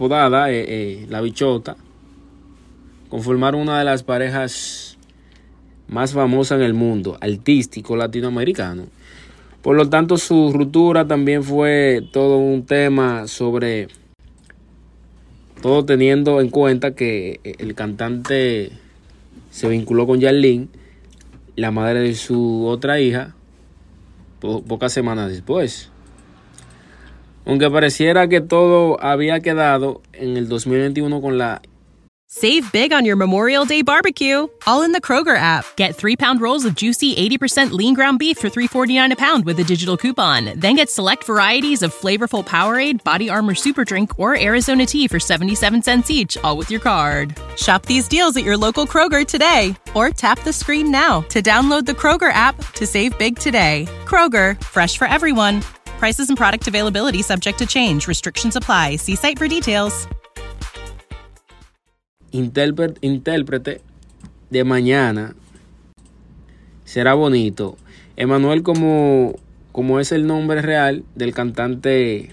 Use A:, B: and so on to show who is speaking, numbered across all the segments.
A: Podada, eh, eh, la bichota, conformaron una de las parejas más famosas en el mundo, artístico latinoamericano. Por lo tanto, su ruptura también fue todo un tema sobre todo teniendo en cuenta que el cantante se vinculó con Yarlene, la madre de su otra hija, po pocas semanas después. Aunque pareciera que todo había quedado en el 2021 con la
B: Save big on your Memorial Day barbecue, all in the Kroger app. Get three pound rolls of juicy 80% lean ground beef for $3.49 a pound with a digital coupon. Then get select varieties of flavorful Powerade, Body Armor Super Drink, or Arizona tea for 77 cents each, all with your card. Shop these deals at your local Kroger today, or tap the screen now to download the Kroger app to save big today. Kroger, fresh for everyone. Prices and product availability subject to change. Restrictions apply. See site for details.
A: intérprete de mañana será bonito. Emanuel como, como es el nombre real del cantante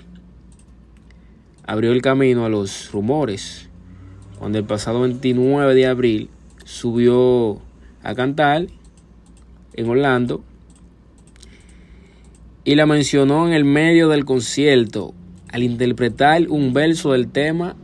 A: abrió el camino a los rumores. Cuando el pasado 29 de abril subió a cantar en Orlando y la mencionó en el medio del concierto al interpretar un verso del tema